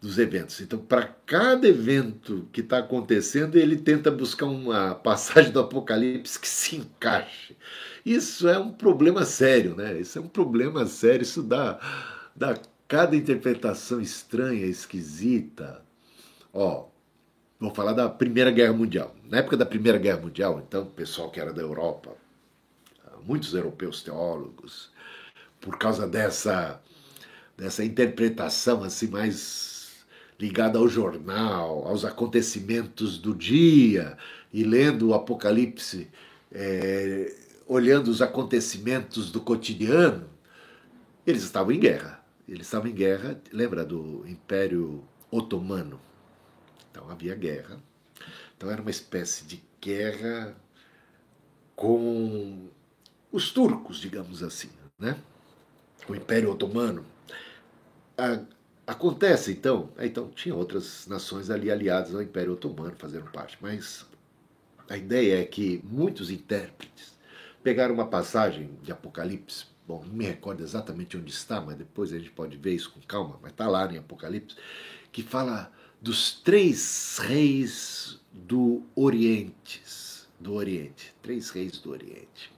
Speaker 1: dos eventos. Então, para cada evento que está acontecendo, ele tenta buscar uma passagem do Apocalipse que se encaixe. Isso é um problema sério, né? Isso é um problema sério. Isso dá, dá cada interpretação estranha, esquisita. Ó, Vou falar da Primeira Guerra Mundial. Na época da Primeira Guerra Mundial, então, o pessoal que era da Europa, muitos europeus teólogos, por causa dessa dessa interpretação assim mais ligada ao jornal, aos acontecimentos do dia e lendo o Apocalipse, é, olhando os acontecimentos do cotidiano, eles estavam em guerra. Eles estavam em guerra, lembra do Império Otomano? Então havia guerra. Então era uma espécie de guerra com os turcos, digamos assim, né? O Império Otomano. A, acontece então, é, então tinha outras nações ali aliadas ao Império Otomano fazendo parte, mas a ideia é que muitos intérpretes pegaram uma passagem de Apocalipse, bom, não me recordo exatamente onde está, mas depois a gente pode ver isso com calma, mas está lá em Apocalipse, que fala dos três reis do Oriente, do Oriente, três reis do Oriente.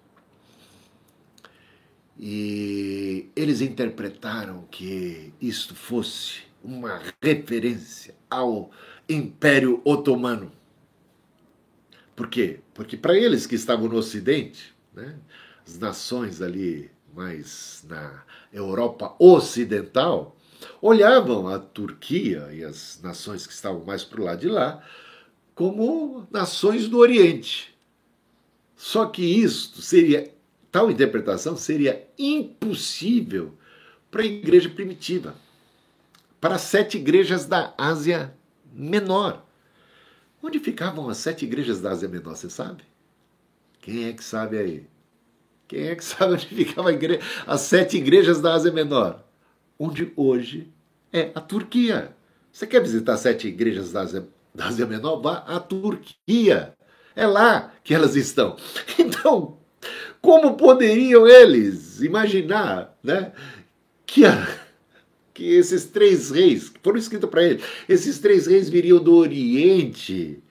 Speaker 1: E eles interpretaram que isto fosse uma referência ao Império Otomano. Por quê? Porque para eles que estavam no Ocidente, né, as nações ali mais na Europa Ocidental, olhavam a Turquia e as nações que estavam mais para o lado de lá como nações do Oriente. Só que isto seria, tal interpretação seria impossível para a igreja primitiva, para as sete igrejas da Ásia Menor. Onde ficavam as sete igrejas da Ásia Menor, você sabe? Quem é que sabe aí? Quem é que sabe onde ficavam as sete igrejas da Ásia Menor? Onde hoje é a Turquia. Você quer visitar sete igrejas da Ásia, da Ásia Menor? Vá à Turquia. É lá que elas estão. Então, como poderiam eles imaginar né, que, a, que esses três reis, que foram escritos para eles, esses três reis viriam do Oriente,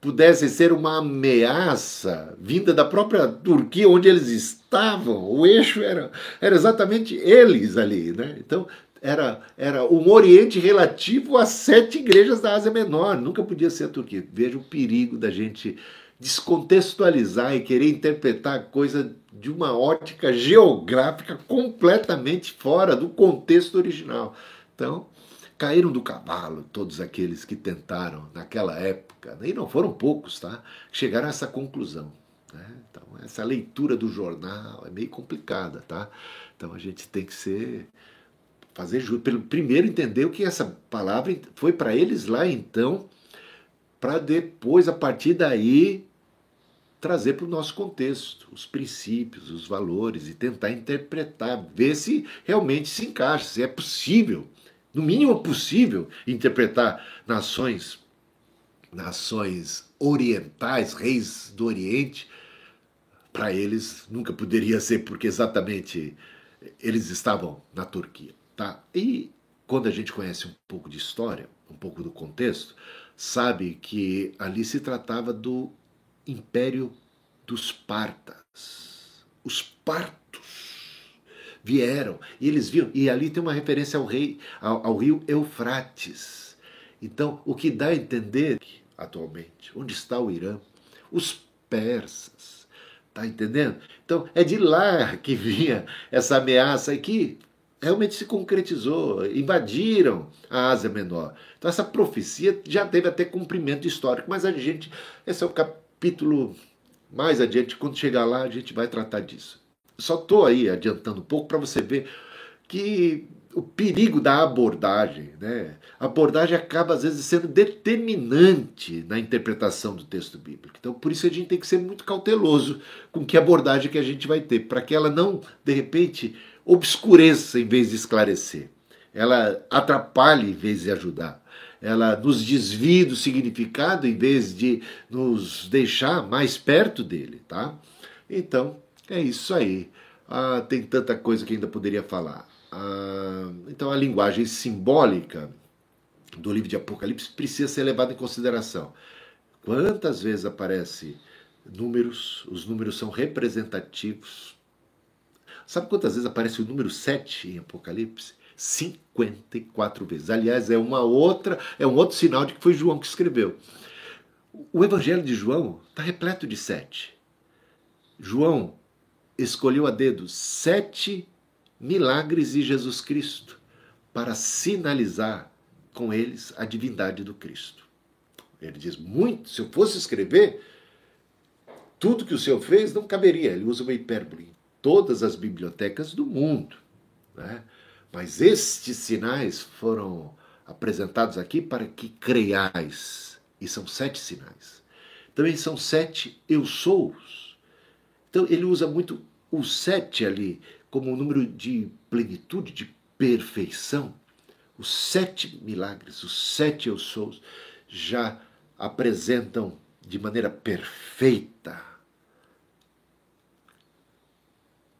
Speaker 1: pudessem ser uma ameaça vinda da própria Turquia, onde eles estavam. O eixo era, era exatamente eles ali. Né? Então, era, era um Oriente relativo às sete igrejas da Ásia Menor, nunca podia ser a Turquia. Veja o perigo da gente descontextualizar e querer interpretar a coisa de uma ótica geográfica completamente fora do contexto original. Então, caíram do cavalo todos aqueles que tentaram naquela época, e não foram poucos, tá? Chegaram a essa conclusão. Né? Então, essa leitura do jornal é meio complicada, tá? Então a gente tem que ser fazer. Pelo primeiro entender o que essa palavra foi para eles lá então, para depois a partir daí trazer para o nosso contexto os princípios, os valores e tentar interpretar, ver se realmente se encaixa, se é possível, no mínimo possível, interpretar nações nações orientais, reis do Oriente, para eles nunca poderia ser porque exatamente eles estavam na Turquia. Tá? E quando a gente conhece um pouco de história, um pouco do contexto, sabe que ali se tratava do Império dos Partas. Os partos vieram e eles viram, e ali tem uma referência ao rei, ao, ao rio Eufrates. Então, o que dá a entender que, atualmente, onde está o Irã? Os persas. Tá entendendo? Então, é de lá que vinha essa ameaça que realmente se concretizou, invadiram a Ásia Menor. Então essa profecia já teve até cumprimento histórico, mas a gente, esse é o capítulo mais adiante, quando chegar lá a gente vai tratar disso. Só estou aí adiantando um pouco para você ver que o perigo da abordagem, né? A abordagem acaba às vezes sendo determinante na interpretação do texto bíblico. Então, por isso a gente tem que ser muito cauteloso com que abordagem que a gente vai ter, para que ela não, de repente, obscureça em vez de esclarecer. Ela atrapalhe em vez de ajudar. Ela nos desvia do significado em vez de nos deixar mais perto dele, tá? Então, é isso aí. Ah, tem tanta coisa que ainda poderia falar. Ah, então, a linguagem simbólica do livro de Apocalipse precisa ser levada em consideração. Quantas vezes aparece números, os números são representativos Sabe quantas vezes aparece o número 7 em Apocalipse? 54 vezes. Aliás, é uma outra, é um outro sinal de que foi João que escreveu. O Evangelho de João está repleto de sete. João escolheu a dedo sete milagres de Jesus Cristo para sinalizar com eles a divindade do Cristo. Ele diz muito, se eu fosse escrever, tudo que o Senhor fez não caberia. Ele usa uma hipérbole em todas as bibliotecas do mundo. Né? Mas estes sinais foram apresentados aqui para que creiais. E são sete sinais. Também são sete eu sous. Então ele usa muito o sete ali como um número de plenitude, de perfeição. Os sete milagres, os sete eu sous, já apresentam de maneira perfeita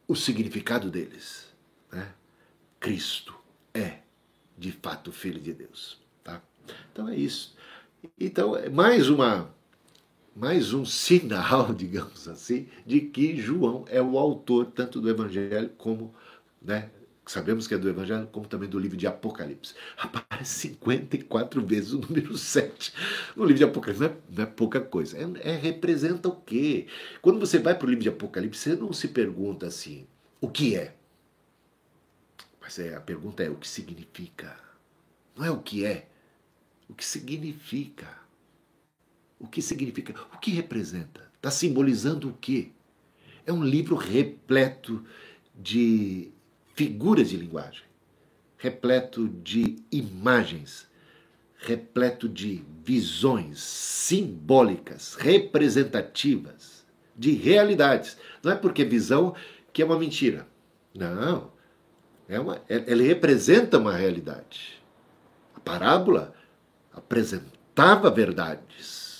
Speaker 1: o significado deles. Né? Cristo é, de fato, Filho de Deus. Tá? Então é isso. Então, é mais uma mais um sinal, digamos assim, de que João é o autor tanto do Evangelho como, né, sabemos que é do Evangelho, como também do livro de Apocalipse. Aparece 54 vezes o número 7 no livro de Apocalipse. Não é, não é pouca coisa. É, é, representa o quê? Quando você vai para o livro de Apocalipse, você não se pergunta assim, o que é? Mas é, a pergunta é o que significa. Não é o que é, o que significa. O que significa? O que representa? Está simbolizando o quê? É um livro repleto de figuras de linguagem, repleto de imagens, repleto de visões simbólicas, representativas, de realidades. Não é porque visão que é uma mentira. Não. É uma, ele representa uma realidade. A parábola apresentava verdades,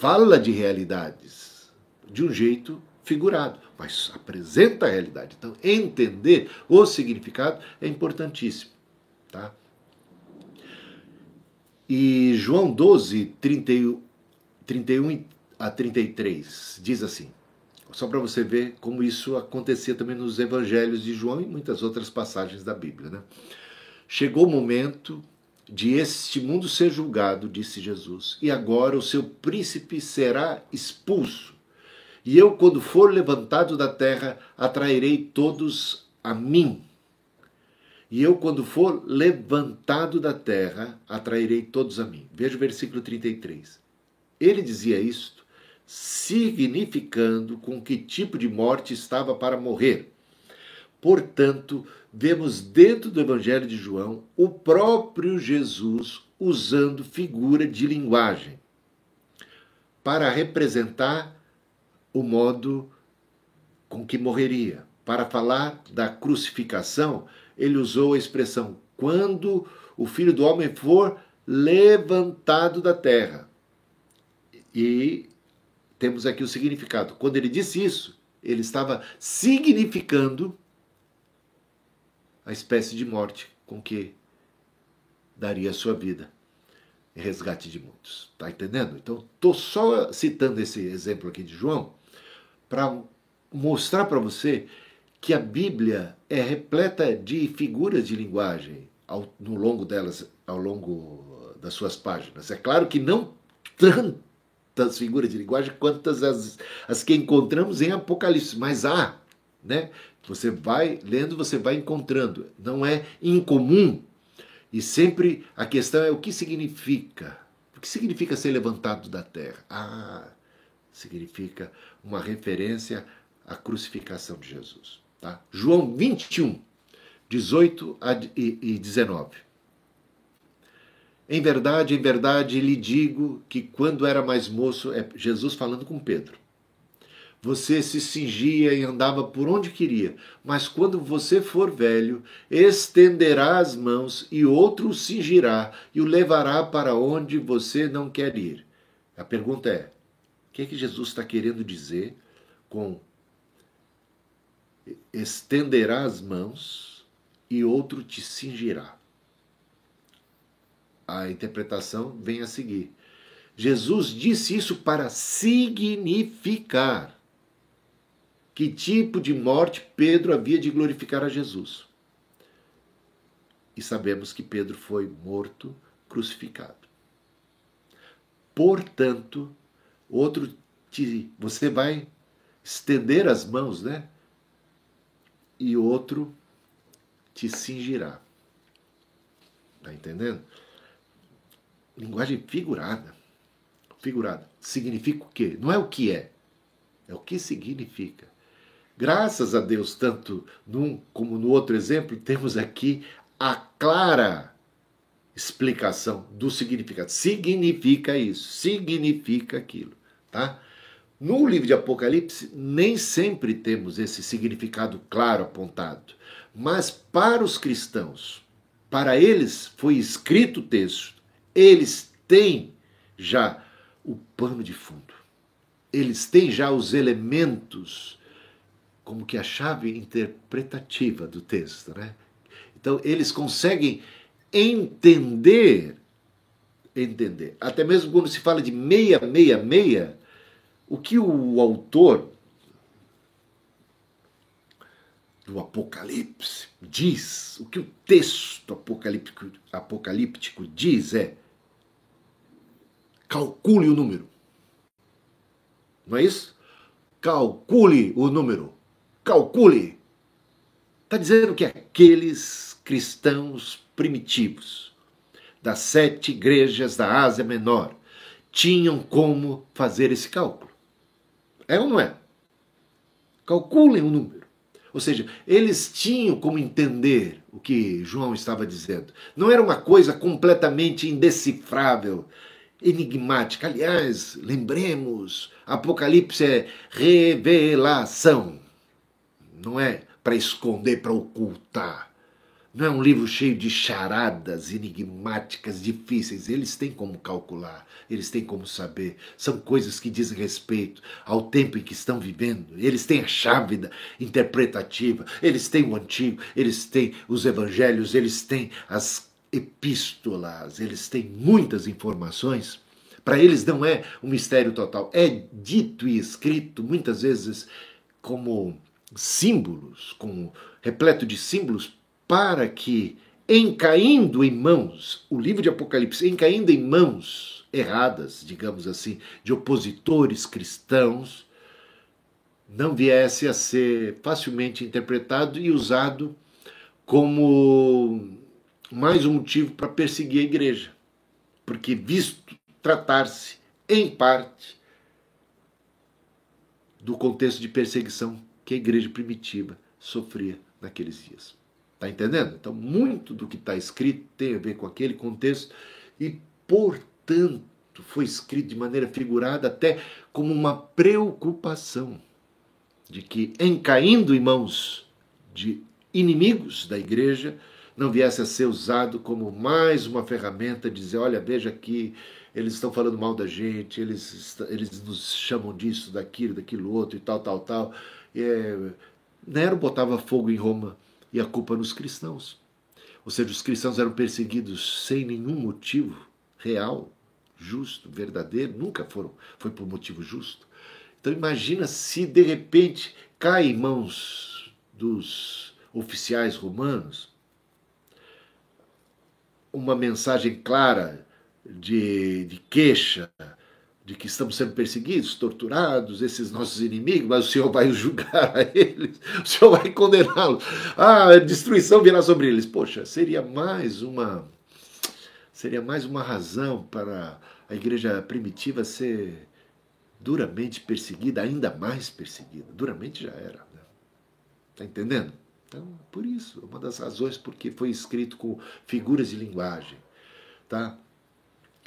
Speaker 1: fala de realidades de um jeito figurado, mas apresenta a realidade. Então, entender o significado é importantíssimo. Tá? E João 12, 31, 31 a 33 diz assim: só para você ver como isso acontecia também nos evangelhos de João e muitas outras passagens da Bíblia. Né? Chegou o momento de este mundo ser julgado, disse Jesus, e agora o seu príncipe será expulso. E eu, quando for levantado da terra, atrairei todos a mim. E eu, quando for levantado da terra, atrairei todos a mim. Veja o versículo 33. Ele dizia isto, significando com que tipo de morte estava para morrer. Portanto, vemos dentro do Evangelho de João o próprio Jesus usando figura de linguagem para representar o modo com que morreria. Para falar da crucificação, ele usou a expressão quando o filho do homem for levantado da terra. E temos aqui o significado. Quando ele disse isso, ele estava significando a espécie de morte com que daria a sua vida em resgate de muitos. Tá entendendo? Então, estou só citando esse exemplo aqui de João para mostrar para você que a Bíblia é repleta de figuras de linguagem ao, no longo delas, ao longo das suas páginas. É claro que não tantas figuras de linguagem quantas as, as que encontramos em Apocalipse, mas há, né? Você vai lendo, você vai encontrando. Não é incomum. E sempre a questão é o que significa. O que significa ser levantado da terra? Ah, significa uma referência à crucificação de Jesus. Tá? João 21, 18 e 19. Em verdade, em verdade lhe digo que quando era mais moço, é Jesus falando com Pedro, você se cingia e andava por onde queria, mas quando você for velho, estenderá as mãos e outro o cingirá e o levará para onde você não quer ir. A pergunta é: o que é que Jesus está querendo dizer com estenderá as mãos e outro te cingirá? A interpretação vem a seguir. Jesus disse isso para significar que tipo de morte Pedro havia de glorificar a Jesus. E sabemos que Pedro foi morto, crucificado. Portanto, outro te, você vai estender as mãos, né? E outro te cingirá. Tá entendendo? Linguagem figurada. Figurada. Significa o quê? Não é o que é, é o que significa. Graças a Deus, tanto num como no outro exemplo, temos aqui a clara explicação do significado. Significa isso, significa aquilo, tá? No livro de Apocalipse, nem sempre temos esse significado claro apontado, mas para os cristãos, para eles foi escrito o texto, eles têm já o pano de fundo, eles têm já os elementos, como que a chave interpretativa do texto, né? Então, eles conseguem entender, entender. Até mesmo quando se fala de meia, meia, meia, o que o autor do Apocalipse diz, o que o texto apocalíptico, apocalíptico diz é calcule o número. Não é isso? Calcule o número. Calcule. Está dizendo que aqueles cristãos primitivos das sete igrejas da Ásia Menor tinham como fazer esse cálculo. É ou não é? Calculem o número. Ou seja, eles tinham como entender o que João estava dizendo. Não era uma coisa completamente indecifrável, enigmática. Aliás, lembremos, Apocalipse é revelação. Não é para esconder, para ocultar. Não é um livro cheio de charadas enigmáticas, difíceis. Eles têm como calcular, eles têm como saber. São coisas que dizem respeito ao tempo em que estão vivendo. Eles têm a chave interpretativa, eles têm o antigo, eles têm os evangelhos, eles têm as epístolas, eles têm muitas informações. Para eles não é um mistério total. É dito e escrito muitas vezes como símbolos, como repleto de símbolos para que, em caindo em mãos, o livro de Apocalipse, em caindo em mãos erradas, digamos assim, de opositores cristãos, não viesse a ser facilmente interpretado e usado como mais um motivo para perseguir a igreja. Porque, visto tratar-se, em parte, do contexto de perseguição que a igreja primitiva sofria naqueles dias. Está entendendo? Então, muito do que está escrito tem a ver com aquele contexto e, portanto, foi escrito de maneira figurada até como uma preocupação de que, em caindo em mãos de inimigos da igreja, não viesse a ser usado como mais uma ferramenta de dizer: olha, veja aqui, eles estão falando mal da gente, eles, eles nos chamam disso, daquilo, daquilo outro e tal, tal, tal. É, Nero botava fogo em Roma e a culpa nos cristãos. Ou seja, os cristãos eram perseguidos sem nenhum motivo real, justo, verdadeiro, nunca foram, foi por motivo justo. Então imagina se de repente cai em mãos dos oficiais romanos uma mensagem clara de, de queixa, de que estamos sendo perseguidos, torturados, esses nossos inimigos, mas o Senhor vai julgar a eles, o Senhor vai condená-los. Ah, a destruição virá sobre eles. Poxa, seria mais uma seria mais uma razão para a igreja primitiva ser duramente perseguida, ainda mais perseguida. Duramente já era. Né? Tá entendendo? Então, por isso, uma das razões porque foi escrito com figuras de linguagem, tá?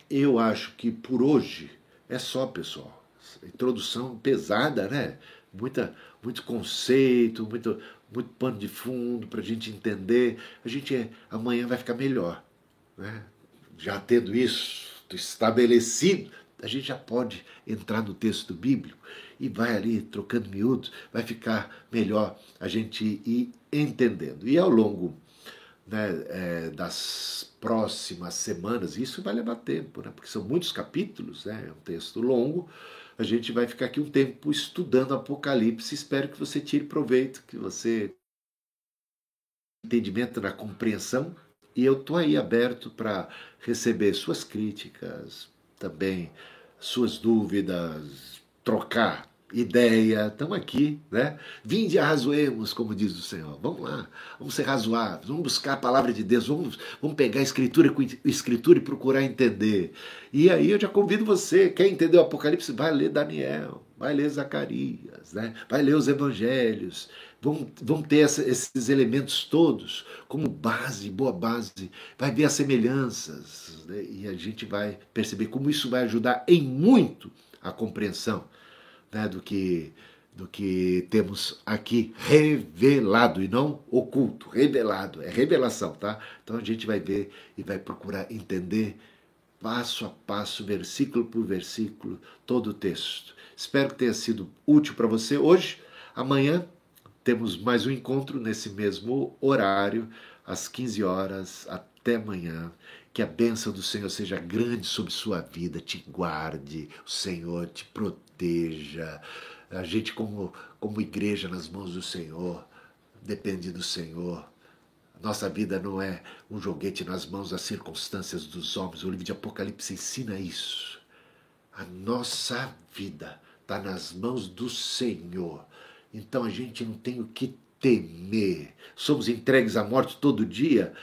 Speaker 1: Eu acho que por hoje é só, pessoal. Introdução pesada, né? Muita, muito conceito, muito, muito pano de fundo para a gente entender. A gente amanhã vai ficar melhor. Né? Já tendo isso estabelecido, a gente já pode entrar no texto bíblico e vai ali trocando miúdos, vai ficar melhor a gente ir entendendo. E ao longo né, é, das próximas semanas, isso vai levar tempo, né, porque são muitos capítulos, né, é um texto longo, a gente vai ficar aqui um tempo estudando Apocalipse. Espero que você tire proveito, que você entendimento na compreensão. E eu estou aí aberto para receber suas críticas, também suas dúvidas, trocar ideia, estamos aqui, né? Vinde arrazoemos, como diz o Senhor. Vamos lá, vamos ser razoáveis, vamos buscar a palavra de Deus, vamos, vamos pegar a escritura com escritura e procurar entender. E aí eu já convido você, quer entender o Apocalipse? Vai ler Daniel, vai ler Zacarias, né? vai ler os evangelhos. Vamos, vamos ter essa, esses elementos todos como base, boa base. Vai ver as semelhanças né? e a gente vai perceber como isso vai ajudar em muito a compreensão né, do que do que temos aqui revelado e não oculto, revelado, é revelação, tá? Então a gente vai ver e vai procurar entender passo a passo, versículo por versículo, todo o texto. Espero que tenha sido útil para você hoje. Amanhã temos mais um encontro nesse mesmo horário, às 15 horas. Até amanhã. Que a bênção do Senhor seja grande sobre sua vida, te guarde, o Senhor te proteja. A gente, como, como igreja nas mãos do Senhor, depende do Senhor. Nossa vida não é um joguete nas mãos das circunstâncias dos homens. O livro de Apocalipse ensina isso. A nossa vida está nas mãos do Senhor. Então a gente não tem o que temer. Somos entregues à morte todo dia,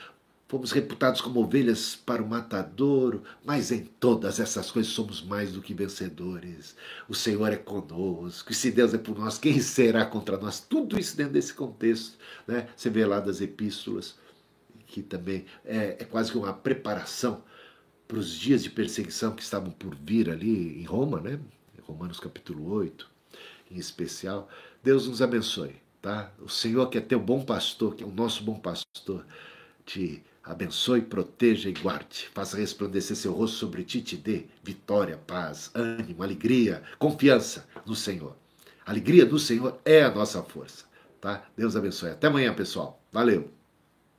Speaker 1: Fomos reputados como ovelhas para o matadouro, mas em todas essas coisas somos mais do que vencedores. O Senhor é conosco, e se Deus é por nós, quem será contra nós? Tudo isso dentro desse contexto. Né? Você vê lá das epístolas, que também é, é quase que uma preparação para os dias de perseguição que estavam por vir ali em Roma, né? Romanos capítulo 8, em especial. Deus nos abençoe, tá? O Senhor que é teu bom pastor, que é o nosso bom pastor, te abençoe, proteja e guarde. Faça resplandecer seu rosto sobre ti, te dê vitória, paz, ânimo, alegria, confiança no Senhor. A alegria do Senhor é a nossa força, tá? Deus abençoe. Até amanhã, pessoal. Valeu.